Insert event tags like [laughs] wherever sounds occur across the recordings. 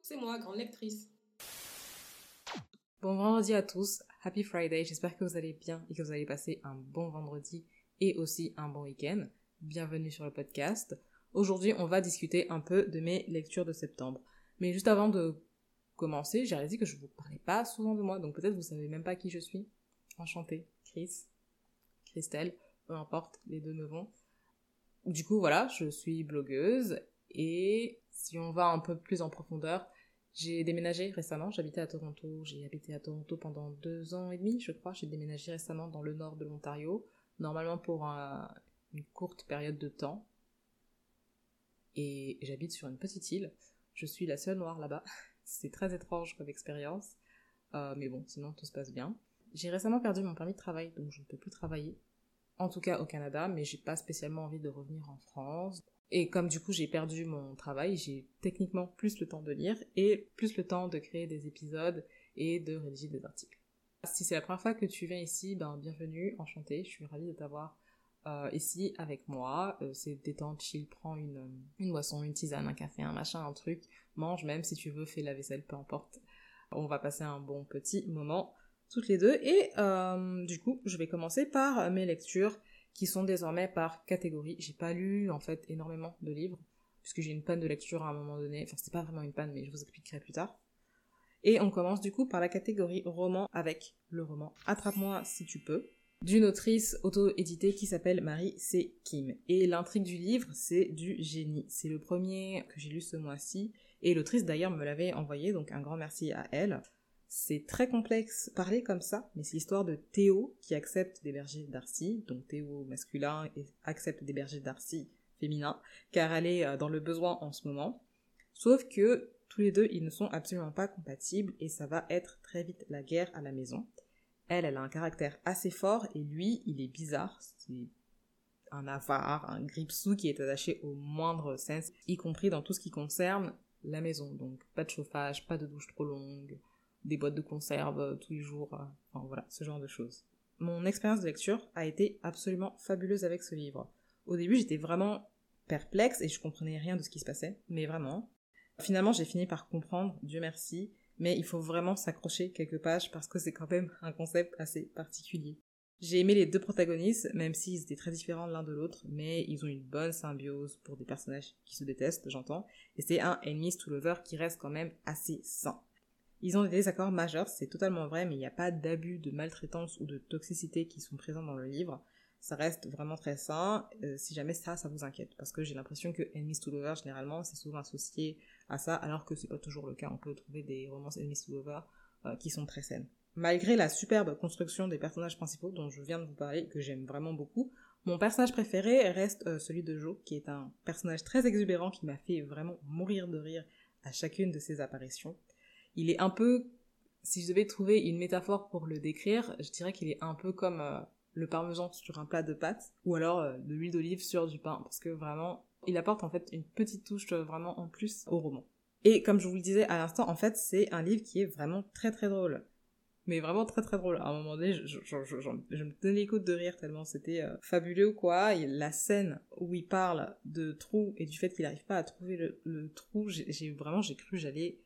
C'est moi, grande lectrice. Bon vendredi à tous, happy Friday, j'espère que vous allez bien et que vous allez passer un bon vendredi et aussi un bon week-end. Bienvenue sur le podcast. Aujourd'hui, on va discuter un peu de mes lectures de septembre. Mais juste avant de commencer, j'ai réalisé que je vous parlais pas souvent de moi, donc peut-être vous savez même pas qui je suis. Enchantée, Chris, Christelle, peu importe, les deux me vont. Du coup, voilà, je suis blogueuse et si on va un peu plus en profondeur, j'ai déménagé récemment, j'habitais à Toronto, j'ai habité à Toronto pendant deux ans et demi, je crois, j'ai déménagé récemment dans le nord de l'Ontario, normalement pour une courte période de temps. Et j'habite sur une petite île, je suis la seule noire là-bas, [laughs] c'est très étrange comme expérience, euh, mais bon, sinon tout se passe bien. J'ai récemment perdu mon permis de travail, donc je ne peux plus travailler, en tout cas au Canada, mais j'ai pas spécialement envie de revenir en France. Et comme du coup j'ai perdu mon travail, j'ai techniquement plus le temps de lire et plus le temps de créer des épisodes et de rédiger des articles. Si c'est la première fois que tu viens ici, ben bienvenue, enchanté, je suis ravie de t'avoir euh, ici avec moi. Euh, c'est détente, chill, prends une, une boisson, une tisane, un café, un machin, un truc, mange même si tu veux, fais la vaisselle, peu importe. On va passer un bon petit moment toutes les deux et euh, du coup je vais commencer par mes lectures qui sont désormais par catégorie. J'ai pas lu en fait énormément de livres puisque j'ai une panne de lecture à un moment donné. Enfin c'est pas vraiment une panne mais je vous expliquerai plus tard. Et on commence du coup par la catégorie roman avec le roman Attrape-moi si tu peux d'une autrice auto-éditée qui s'appelle Marie C. Kim. Et l'intrigue du livre, c'est du génie. C'est le premier que j'ai lu ce mois-ci, et l'autrice d'ailleurs me l'avait envoyé, donc un grand merci à elle. C'est très complexe parler comme ça, mais c'est l'histoire de Théo qui accepte d'héberger Darcy, donc Théo masculin et accepte d'héberger Darcy féminin, car elle est euh, dans le besoin en ce moment. Sauf que tous les deux, ils ne sont absolument pas compatibles et ça va être très vite la guerre à la maison. Elle, elle a un caractère assez fort et lui, il est bizarre. C'est un avare, un gripsou qui est attaché au moindre sens, y compris dans tout ce qui concerne la maison. Donc pas de chauffage, pas de douche trop longue, des boîtes de conserve euh, tous les jours, euh, enfin voilà, ce genre de choses. Mon expérience de lecture a été absolument fabuleuse avec ce livre. Au début, j'étais vraiment perplexe et je comprenais rien de ce qui se passait, mais vraiment. Finalement, j'ai fini par comprendre, Dieu merci, mais il faut vraiment s'accrocher quelques pages parce que c'est quand même un concept assez particulier. J'ai aimé les deux protagonistes, même s'ils étaient très différents l'un de l'autre, mais ils ont une bonne symbiose pour des personnages qui se détestent, j'entends, et c'est un enemies to lover qui reste quand même assez sain. Ils ont des désaccords majeurs, c'est totalement vrai, mais il n'y a pas d'abus, de maltraitance ou de toxicité qui sont présents dans le livre. Ça reste vraiment très sain, euh, si jamais ça, ça vous inquiète. Parce que j'ai l'impression que Enemies to Lover, généralement, c'est souvent associé à ça, alors que c'est pas toujours le cas. On peut trouver des romances Enemies to euh, qui sont très saines. Malgré la superbe construction des personnages principaux dont je viens de vous parler, que j'aime vraiment beaucoup, mon personnage préféré reste euh, celui de Joe, qui est un personnage très exubérant qui m'a fait vraiment mourir de rire à chacune de ses apparitions il est un peu, si je devais trouver une métaphore pour le décrire, je dirais qu'il est un peu comme euh, le parmesan sur un plat de pâtes, ou alors euh, de l'huile d'olive sur du pain, parce que vraiment, il apporte en fait une petite touche euh, vraiment en plus au roman. Et comme je vous le disais à l'instant, en fait, c'est un livre qui est vraiment très très drôle. Mais vraiment très très drôle. À un moment donné, je, me tenais les côtes de rire tellement c'était fabuleux quoi. La scène où il parle de trou et du fait qu'il n'arrive pas à trouver le, le trou, j'ai vraiment j'ai cru j'allais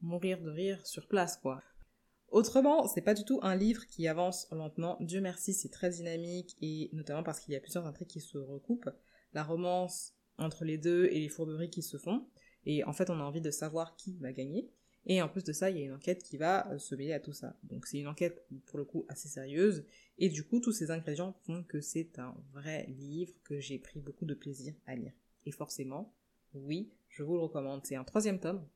mourir de rire sur place, quoi. Autrement, c'est pas du tout un livre qui avance lentement. Dieu merci, c'est très dynamique et notamment parce qu'il y a plusieurs intrigues qui se recoupent. La romance entre les deux et les fourberies qui se font. Et en fait, on a envie de savoir qui va gagner. Et en plus de ça, il y a une enquête qui va se mêler à tout ça. Donc c'est une enquête pour le coup assez sérieuse. Et du coup, tous ces ingrédients font que c'est un vrai livre que j'ai pris beaucoup de plaisir à lire. Et forcément, oui, je vous le recommande. C'est un troisième tome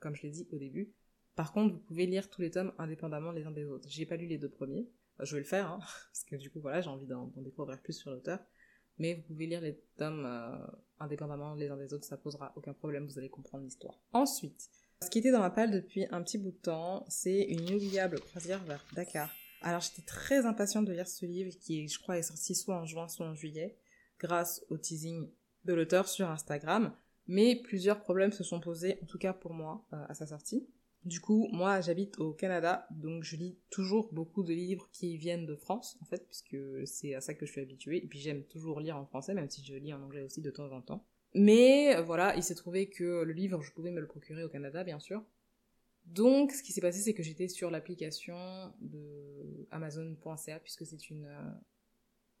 comme je l'ai dit au début. Par contre, vous pouvez lire tous les tomes indépendamment les uns des autres. J'ai pas lu les deux premiers, je vais le faire, hein, [laughs] parce que du coup, voilà, j'ai envie d'en découvrir plus sur l'auteur. Mais vous pouvez lire les tomes euh, indépendamment les uns des autres, ça posera aucun problème, vous allez comprendre l'histoire. Ensuite, ce qui était dans ma palle depuis un petit bout de temps, c'est une inoubliable croisière vers Dakar. Alors j'étais très impatiente de lire ce livre qui, je crois, est sorti soit en juin, soit en juillet, grâce au teasing de l'auteur sur Instagram. Mais plusieurs problèmes se sont posés, en tout cas pour moi, euh, à sa sortie. Du coup, moi, j'habite au Canada, donc je lis toujours beaucoup de livres qui viennent de France, en fait, puisque c'est à ça que je suis habituée. Et puis j'aime toujours lire en français, même si je lis en anglais aussi de temps en temps. Mais voilà, il s'est trouvé que le livre, je pouvais me le procurer au Canada, bien sûr. Donc, ce qui s'est passé, c'est que j'étais sur l'application de Amazon.ca, puisque c'est une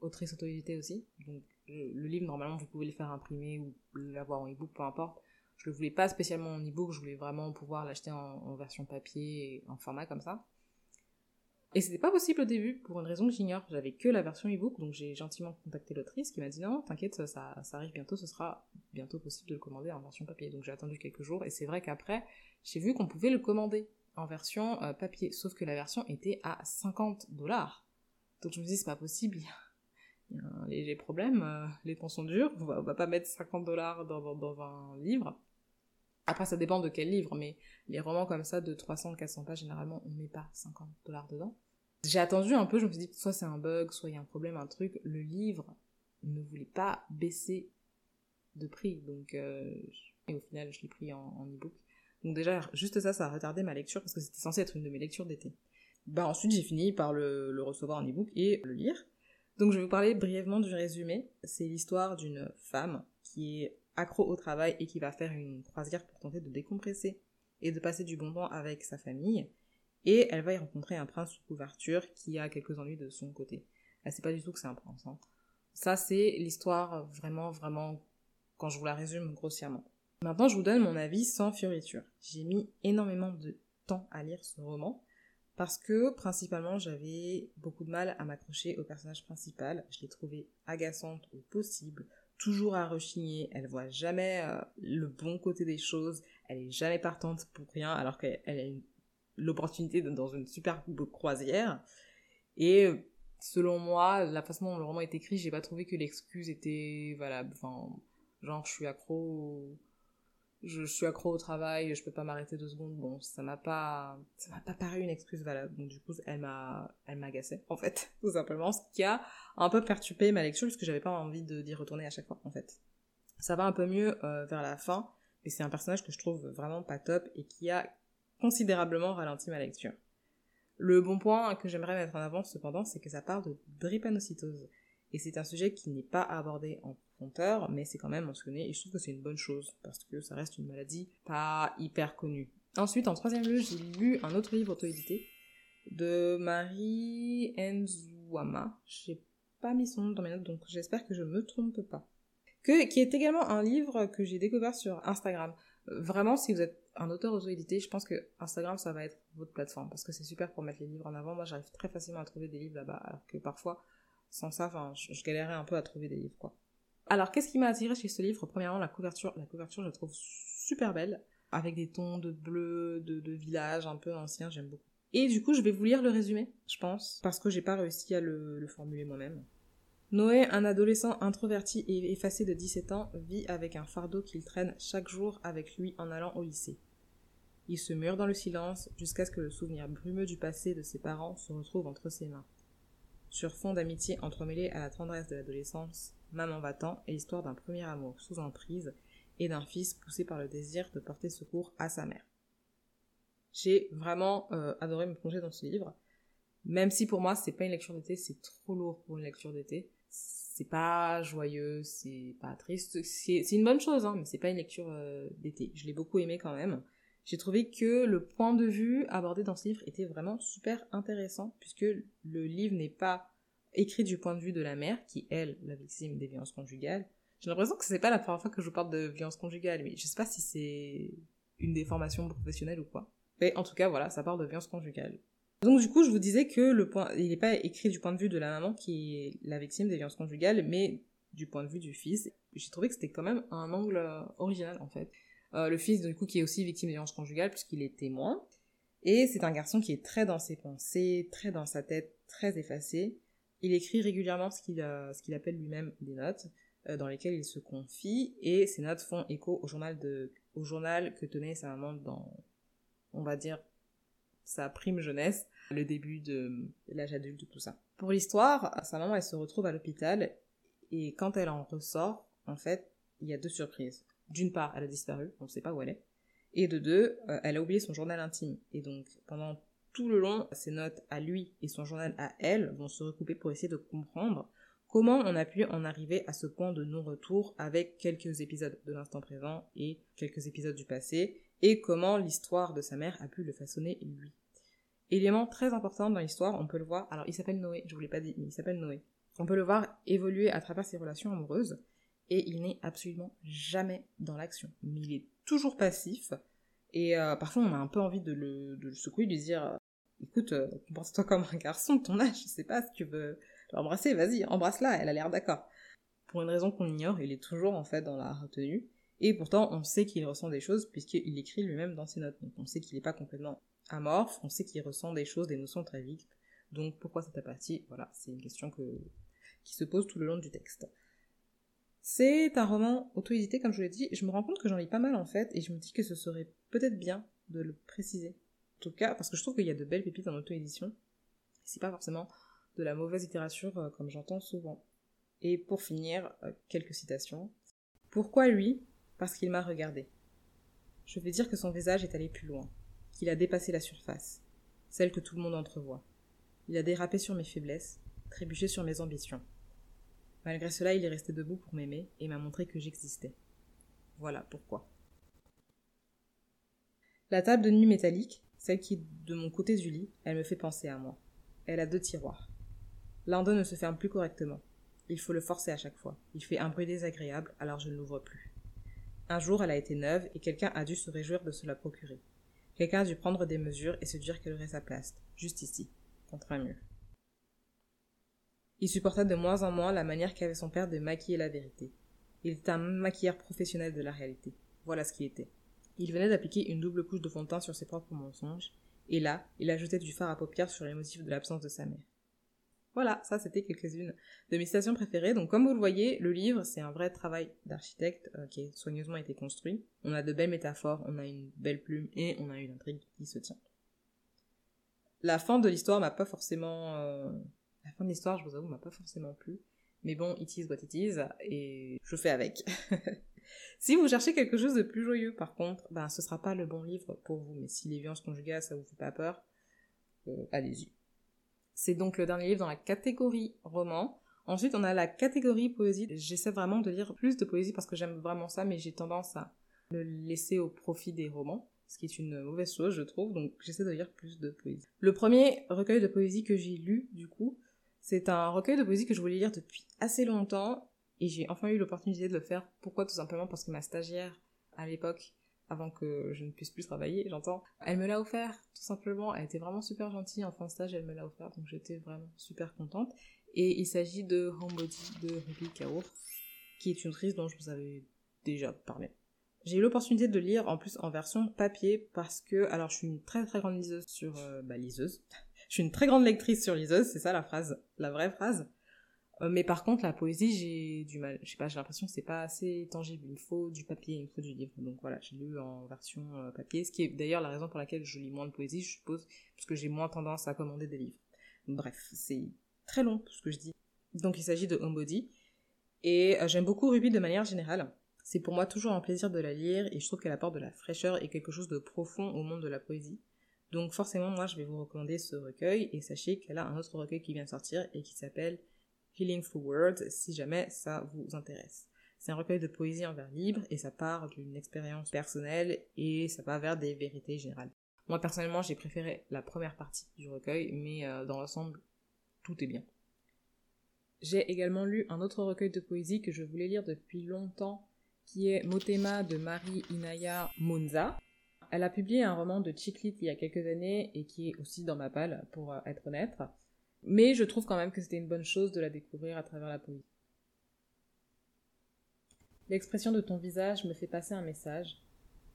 autrice auto aussi. Donc, le, livre, normalement, vous pouvez le faire imprimer ou l'avoir en e-book, peu importe. Je le voulais pas spécialement en e-book, je voulais vraiment pouvoir l'acheter en, version papier, en format comme ça. Et c'était pas possible au début, pour une raison que j'ignore. J'avais que la version ebook, donc j'ai gentiment contacté l'autrice qui m'a dit non, t'inquiète, ça, ça arrive bientôt, ce sera bientôt possible de le commander en version papier. Donc j'ai attendu quelques jours, et c'est vrai qu'après, j'ai vu qu'on pouvait le commander en version euh, papier, sauf que la version était à 50 dollars. Donc je me dis, c'est pas possible, il y, a un léger problème, euh, les temps sont durs, on va, va pas mettre 50 dollars dans, dans, un livre. Après, ça dépend de quel livre, mais les romans comme ça de 300-400 pages, généralement, on met pas 50 dollars dedans. J'ai attendu un peu, je me suis dit, soit c'est un bug, soit il y a un problème, un truc. Le livre ne voulait pas baisser de prix, donc euh, et au final, je l'ai pris en, en e-book. Donc déjà, juste ça, ça a retardé ma lecture parce que c'était censé être une de mes lectures d'été. Bah ensuite, j'ai fini par le, le recevoir en e-book et le lire. Donc je vais vous parler brièvement du résumé. C'est l'histoire d'une femme qui est accro au travail et qui va faire une croisière pour tenter de décompresser et de passer du bon temps avec sa famille et elle va y rencontrer un prince sous couverture qui a quelques ennuis de son côté. Elle sait pas du tout que c'est un prince. Hein. Ça, c'est l'histoire vraiment, vraiment, quand je vous la résume grossièrement. Maintenant, je vous donne mon avis sans fioriture. J'ai mis énormément de temps à lire ce roman parce que principalement j'avais beaucoup de mal à m'accrocher au personnage principal. Je l'ai trouvée agaçante au possible, toujours à rechigner, elle voit jamais euh, le bon côté des choses, elle est jamais partante pour rien alors qu'elle a l'opportunité dans une superbe croisière. Et selon moi, la façon dont le roman est écrit, j'ai pas trouvé que l'excuse était valable. Genre, je suis accro, je, suis accro au travail, je peux pas m'arrêter deux secondes. Bon, ça m'a pas, ça m'a pas paru une excuse valable. Donc du coup, elle m'a, elle en fait, [laughs] tout simplement, ce qui a un peu perturbé ma lecture puisque j'avais pas envie d'y retourner à chaque fois en fait. Ça va un peu mieux euh, vers la fin, mais c'est un personnage que je trouve vraiment pas top et qui a considérablement ralenti ma lecture. Le bon point que j'aimerais mettre en avant cependant, c'est que ça parle de drépanocytose. Et c'est un sujet qui n'est pas abordé en mais c'est quand même mentionné, et je trouve que c'est une bonne chose, parce que ça reste une maladie pas hyper connue. Ensuite, en troisième lieu, j'ai lu un autre livre auto-édité de Marie Nzouama. J'ai pas mis son nom dans mes notes, donc j'espère que je me trompe pas. Que, qui est également un livre que j'ai découvert sur Instagram. Vraiment, si vous êtes un auteur auto-édité, je pense que Instagram, ça va être votre plateforme parce que c'est super pour mettre les livres en avant. Moi, j'arrive très facilement à trouver des livres là-bas, alors que parfois, sans ça, enfin, je, galérais un peu à trouver des livres, quoi. Alors, qu'est-ce qui m'a attiré chez ce livre? Premièrement, la couverture. La couverture, je la trouve super belle, avec des tons de bleu, de, village un peu ancien, j'aime beaucoup. Et du coup, je vais vous lire le résumé, je pense, parce que j'ai pas réussi à le, le formuler moi-même. Noé, un adolescent introverti et effacé de 17 ans, vit avec un fardeau qu'il traîne chaque jour avec lui en allant au lycée. Il se mure dans le silence jusqu'à ce que le souvenir brumeux du passé de ses parents se retrouve entre ses mains. Sur fond d'amitié entremêlée à la tendresse de l'adolescence, Maman va-t'en est l'histoire d'un premier amour sous emprise et d'un fils poussé par le désir de porter secours à sa mère. J'ai vraiment euh, adoré me plonger dans ce livre, même si pour moi c'est pas une lecture d'été, c'est trop lourd pour une lecture d'été. C'est pas joyeux, c'est pas triste, c'est une bonne chose, hein, mais c'est pas une lecture euh, d'été. Je l'ai beaucoup aimé quand même j'ai trouvé que le point de vue abordé dans ce livre était vraiment super intéressant, puisque le livre n'est pas écrit du point de vue de la mère, qui, elle, la victime des violences conjugales. J'ai l'impression que c'est pas la première fois que je parle de violences conjugales, mais je sais pas si c'est une déformation professionnelle ou quoi. Mais en tout cas, voilà, ça parle de violences conjugales. Donc du coup, je vous disais que le point, il n'est pas écrit du point de vue de la maman qui est la victime des violences conjugales, mais du point de vue du fils. J'ai trouvé que c'était quand même un angle original en fait. Euh, le fils, du coup, qui est aussi victime de violence conjugale, puisqu'il est témoin. Et c'est un garçon qui est très dans ses pensées, très dans sa tête, très effacé. Il écrit régulièrement ce qu'il euh, ce qu'il appelle lui-même des notes, euh, dans lesquelles il se confie, et ces notes font écho au journal, de, au journal que tenait sa maman dans, on va dire, sa prime jeunesse, le début de l'âge adulte, tout ça. Pour l'histoire, sa maman, elle se retrouve à l'hôpital, et quand elle en ressort, en fait, il y a deux surprises d'une part, elle a disparu, on ne sait pas où elle est, et de deux, euh, elle a oublié son journal intime. Et donc, pendant tout le long, ses notes à lui et son journal à elle vont se recouper pour essayer de comprendre Comment on a pu en arriver à ce point de non-retour avec quelques épisodes de l'instant présent et quelques épisodes du passé, et comment l'histoire de sa mère a pu le façonner lui. Élément très important dans l'histoire, on peut le voir, alors il s'appelle Noé, je vous l'ai pas dit, mais il s'appelle Noé. On peut le voir évoluer à travers ses relations amoureuses, et il n'est absolument jamais dans l'action. Mais il est toujours passif, et euh, parfois on a un peu envie de le, de le secouer, de lui dire écoute, euh, comporte-toi comme un garçon de ton âge, je sais pas si tu veux l'embrasser, vas-y, embrasse-la, elle a l'air d'accord. Pour une raison qu'on ignore, il est toujours en fait dans la retenue, et pourtant on sait qu'il ressent des choses puisqu'il écrit lui-même dans ses notes, donc on sait qu'il n'est pas complètement amorphe, on sait qu'il ressent des choses, des notions très vite, donc pourquoi cette apathie Voilà, c'est une question que, qui se pose tout le long du texte. C'est un roman auto-édité, comme je vous l'ai dit. Je me rends compte que j'en lis pas mal en fait, et je me dis que ce serait peut-être bien de le préciser. En tout cas, parce que je trouve qu'il y a de belles pépites en auto-édition. C'est pas forcément de la mauvaise littérature euh, comme j'entends souvent. Et pour finir, euh, quelques citations. Pourquoi lui? Parce qu'il m'a regardé. Je veux dire que son visage est allé plus loin, qu'il a dépassé la surface, celle que tout le monde entrevoit. Il a dérapé sur mes faiblesses, trébuché sur mes ambitions. Malgré cela, il est resté debout pour m'aimer et m'a montré que j'existais. Voilà pourquoi. La table de nuit métallique, celle qui de mon côté du lit, elle me fait penser à moi. Elle a deux tiroirs. L'un d'eux ne se ferme plus correctement. Il faut le forcer à chaque fois. Il fait un bruit désagréable, alors je ne l'ouvre plus. Un jour, elle a été neuve et quelqu'un a dû se réjouir de se la procurer. Quelqu'un a dû prendre des mesures et se dire qu'elle aurait sa place, juste ici, contre un mur. Il supporta de moins en moins la manière qu'avait son père de maquiller la vérité. Il était un maquilleur professionnel de la réalité. Voilà ce qu'il était. Il venait d'appliquer une double couche de fond de teint sur ses propres mensonges, et là, il ajoutait du fard à paupières sur les motifs de l'absence de sa mère. Voilà, ça c'était quelques-unes de mes citations préférées. Donc comme vous le voyez, le livre c'est un vrai travail d'architecte euh, qui a soigneusement été construit. On a de belles métaphores, on a une belle plume et on a une intrigue qui se tient. La fin de l'histoire m'a pas forcément euh, la fin de l'histoire, je vous avoue, m'a pas forcément plu. Mais bon, it is what it is, et je fais avec. [laughs] si vous cherchez quelque chose de plus joyeux, par contre, ben, ce sera pas le bon livre pour vous. Mais si les violences conjugales, ça vous fait pas peur, euh, allez-y. C'est donc le dernier livre dans la catégorie roman. Ensuite, on a la catégorie poésie. J'essaie vraiment de lire plus de poésie parce que j'aime vraiment ça, mais j'ai tendance à le laisser au profit des romans, ce qui est une mauvaise chose, je trouve. Donc, j'essaie de lire plus de poésie. Le premier recueil de poésie que j'ai lu, du coup, c'est un recueil de poésie que je voulais lire depuis assez longtemps et j'ai enfin eu l'opportunité de le faire. Pourquoi? Tout simplement parce que ma stagiaire à l'époque, avant que je ne puisse plus travailler, j'entends, elle me l'a offert, tout simplement. Elle était vraiment super gentille en fin de stage, elle me l'a offert, donc j'étais vraiment super contente. Et il s'agit de Homebody de Ruby Kaur, qui est une autrice dont je vous avais déjà parlé. J'ai eu l'opportunité de lire en plus en version papier parce que, alors je suis une très très grande liseuse sur, euh, bah liseuse, [laughs] je suis une très grande lectrice sur liseuse, c'est ça la phrase, la vraie phrase. Euh, mais par contre, la poésie, j'ai du mal. Je sais pas, j'ai l'impression que c'est pas assez tangible. Il me faut du papier, il me faut du livre. Donc voilà, j'ai lu en version euh, papier, ce qui est d'ailleurs la raison pour laquelle je lis moins de poésie, je suppose, parce que j'ai moins tendance à commander des livres. Bref, c'est très long ce que je dis. Donc il s'agit de Homebody. Et euh, j'aime beaucoup Ruby de manière générale. C'est pour moi toujours un plaisir de la lire et je trouve qu'elle apporte de la fraîcheur et quelque chose de profond au monde de la poésie. Donc forcément, moi, je vais vous recommander ce recueil et sachez qu'elle a un autre recueil qui vient de sortir et qui s'appelle Healing Through Words, si jamais ça vous intéresse. C'est un recueil de poésie en vers libre et ça part d'une expérience personnelle et ça va vers des vérités générales. Moi personnellement, j'ai préféré la première partie du recueil, mais euh, dans l'ensemble, tout est bien. J'ai également lu un autre recueil de poésie que je voulais lire depuis longtemps, qui est Motema de Marie Inaya Monza. Elle a publié un roman de chick il y a quelques années et qui est aussi dans ma palle, pour euh, être honnête. Mais je trouve quand même que c'était une bonne chose de la découvrir à travers la poésie. L'expression de ton visage me fait passer un message.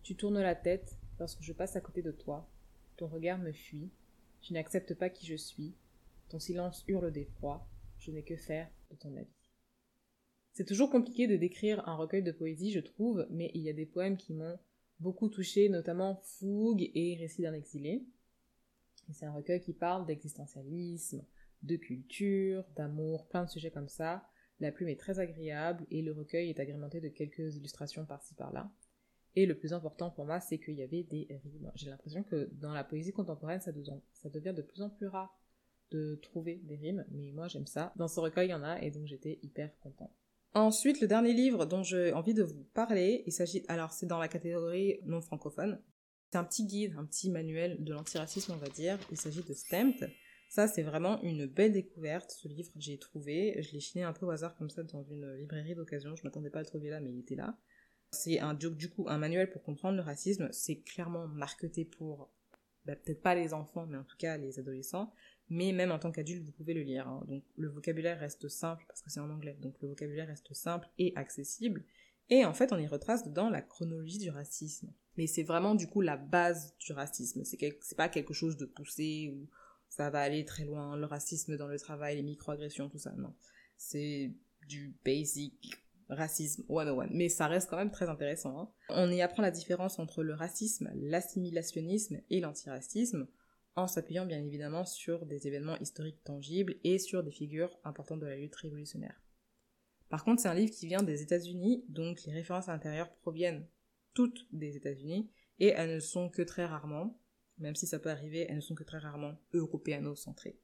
Tu tournes la tête lorsque je passe à côté de toi. Ton regard me fuit. Je n'accepte pas qui je suis. Ton silence hurle d'effroi. Je n'ai que faire de ton avis. C'est toujours compliqué de décrire un recueil de poésie, je trouve, mais il y a des poèmes qui m'ont beaucoup touché, notamment Fougue et Récit d'un exilé. C'est un recueil qui parle d'existentialisme, de culture, d'amour, plein de sujets comme ça. La plume est très agréable et le recueil est agrémenté de quelques illustrations par-ci par-là. Et le plus important pour moi, c'est qu'il y avait des rimes. J'ai l'impression que dans la poésie contemporaine, ça, devient de plus en plus rare de trouver des rimes, mais moi j'aime ça. Dans ce recueil, il y en a, et donc j'étais hyper content. Ensuite, le dernier livre dont j'ai envie de vous parler, il s'agit, alors c'est dans la catégorie non francophone. C'est un petit guide, un petit manuel de l'antiracisme, on va dire. Il s'agit de Stamped. Ça, c'est vraiment une belle découverte. Ce livre, j'ai trouvé. Je l'ai chiné un peu au hasard comme ça dans une librairie d'occasion. Je m'attendais pas à le trouver là, mais il était là. C'est un, du coup, un manuel pour comprendre le racisme. C'est clairement marqueté pour, bah, peut-être pas les enfants, mais en tout cas les adolescents mais même en tant qu'adulte, vous pouvez le lire. Hein. Donc le vocabulaire reste simple, parce que c'est en anglais, donc le vocabulaire reste simple et accessible. Et en fait, on y retrace dedans la chronologie du racisme. Mais c'est vraiment du coup la base du racisme. C'est pas quelque chose de poussé ou ça va aller très loin, le racisme dans le travail, les microagressions, tout ça. Non. C'est du basic racisme 101. Mais ça reste quand même très intéressant. Hein. On y apprend la différence entre le racisme, l'assimilationnisme et l'antiracisme en s'appuyant bien évidemment sur des événements historiques tangibles et sur des figures importantes de la lutte révolutionnaire. Par contre, c'est un livre qui vient des États-Unis, donc les références à l'intérieur proviennent toutes des États-Unis, et elles ne sont que très rarement, même si ça peut arriver, elles ne sont que très rarement européano-centrées.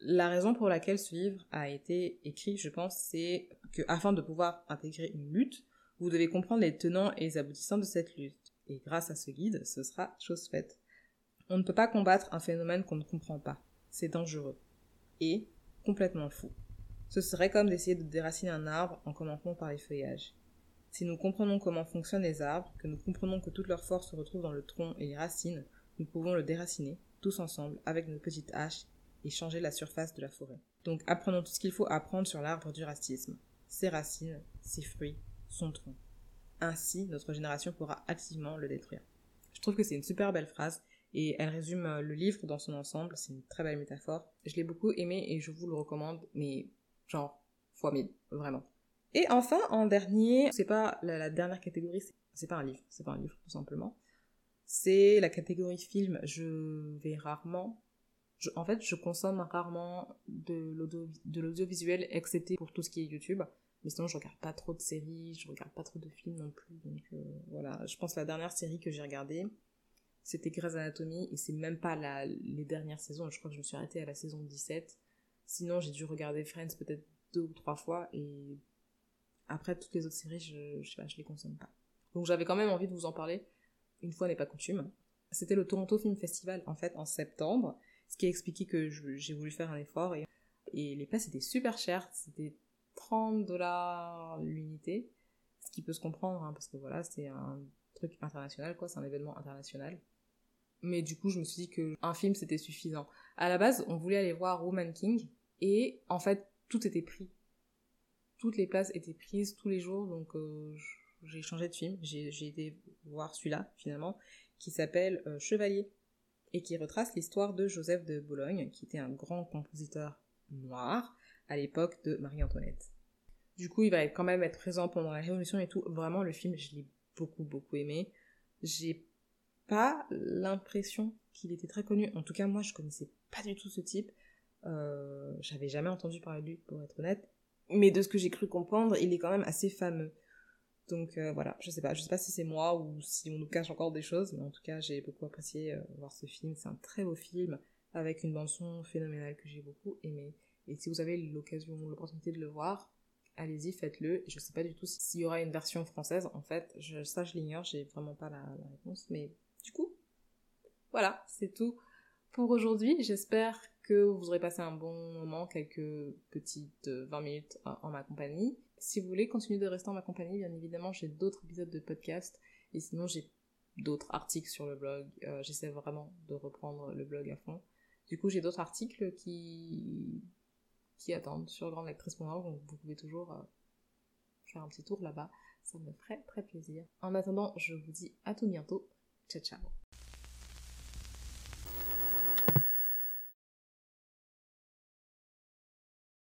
La raison pour laquelle ce livre a été écrit, je pense, c'est que afin de pouvoir intégrer une lutte, vous devez comprendre les tenants et les aboutissants de cette lutte. Et grâce à ce guide, ce sera chose faite. On ne peut pas combattre un phénomène qu'on ne comprend pas. C'est dangereux. Et complètement fou. Ce serait comme d'essayer de déraciner un arbre en commençant par les feuillages. Si nous comprenons comment fonctionnent les arbres, que nous comprenons que toute leur force se retrouve dans le tronc et les racines, nous pouvons le déraciner, tous ensemble, avec nos petites haches, et changer la surface de la forêt. Donc apprenons tout ce qu'il faut apprendre sur l'arbre du racisme. Ses racines, ses fruits, son tronc. Ainsi, notre génération pourra activement le détruire. Je trouve que c'est une super belle phrase et elle résume le livre dans son ensemble. C'est une très belle métaphore. Je l'ai beaucoup aimé et je vous le recommande, mais genre fois mille, vraiment. Et enfin, en dernier, c'est pas la, dernière catégorie, c'est pas un livre, c'est pas un livre tout simplement. C'est la catégorie film. Je vais rarement, en fait, je consomme rarement de l'audiovisuel, excepté pour tout ce qui est YouTube. Mais sinon, je regarde pas trop de séries, je regarde pas trop de films non plus. Donc euh, voilà, je pense que la dernière série que j'ai regardée, c'était Grey's Anatomy et c'est même pas la, les dernières saisons, je crois que je me suis arrêtée à la saison 17. Sinon, j'ai dû regarder Friends peut-être deux ou trois fois et après toutes les autres séries, je, je sais pas, je les consomme pas. Donc j'avais quand même envie de vous en parler. Une fois n'est pas coutume. C'était le Toronto Film Festival en fait en septembre, ce qui a expliqué que j'ai voulu faire un effort et, les places étaient super chères, c'était 30 dollars l'unité, ce qui peut se comprendre hein, parce que voilà, c'est un truc international, quoi, c'est un événement international. Mais du coup, je me suis dit que un film c'était suffisant. À la base, on voulait aller voir Woman King et en fait, tout était pris. Toutes les places étaient prises tous les jours, donc euh, j'ai changé de film. J'ai été voir celui-là finalement, qui s'appelle euh, Chevalier et qui retrace l'histoire de Joseph de Bologne, qui était un grand compositeur noir à l'époque de Marie-Antoinette. Du coup, il va quand même être présent pendant la Révolution et tout. Vraiment, le film, je l'ai beaucoup, beaucoup aimé. J'ai pas l'impression qu'il était très connu. En tout cas, moi, je connaissais pas du tout ce type. Euh, J'avais jamais entendu parler de lui, pour être honnête. Mais de ce que j'ai cru comprendre, il est quand même assez fameux. Donc euh, voilà, je sais pas, je sais pas si c'est moi ou si on nous cache encore des choses, mais en tout cas, j'ai beaucoup apprécié euh, voir ce film. C'est un très beau film avec une bande son phénoménale que j'ai beaucoup aimé. Et si vous avez l'occasion, l'opportunité de le voir, allez-y, faites-le. Je sais pas du tout s'il y aura une version française, en fait. Je, ça, je l'ignore, j'ai vraiment pas la, réponse. Mais du coup, voilà, c'est tout pour aujourd'hui. J'espère que vous aurez passé un bon moment, quelques petites 20 minutes en, ma compagnie. Si vous voulez continuer de rester en ma compagnie, bien évidemment, j'ai d'autres épisodes de podcast. Et sinon, j'ai d'autres articles sur le blog. Euh, j'essaie vraiment de reprendre le blog à fond. Du coup, j'ai d'autres articles qui qui attendent sur grandlectrice.org, donc vous pouvez toujours euh, faire un petit tour là-bas, ça me ferait très plaisir. En attendant, je vous dis à tout bientôt, ciao ciao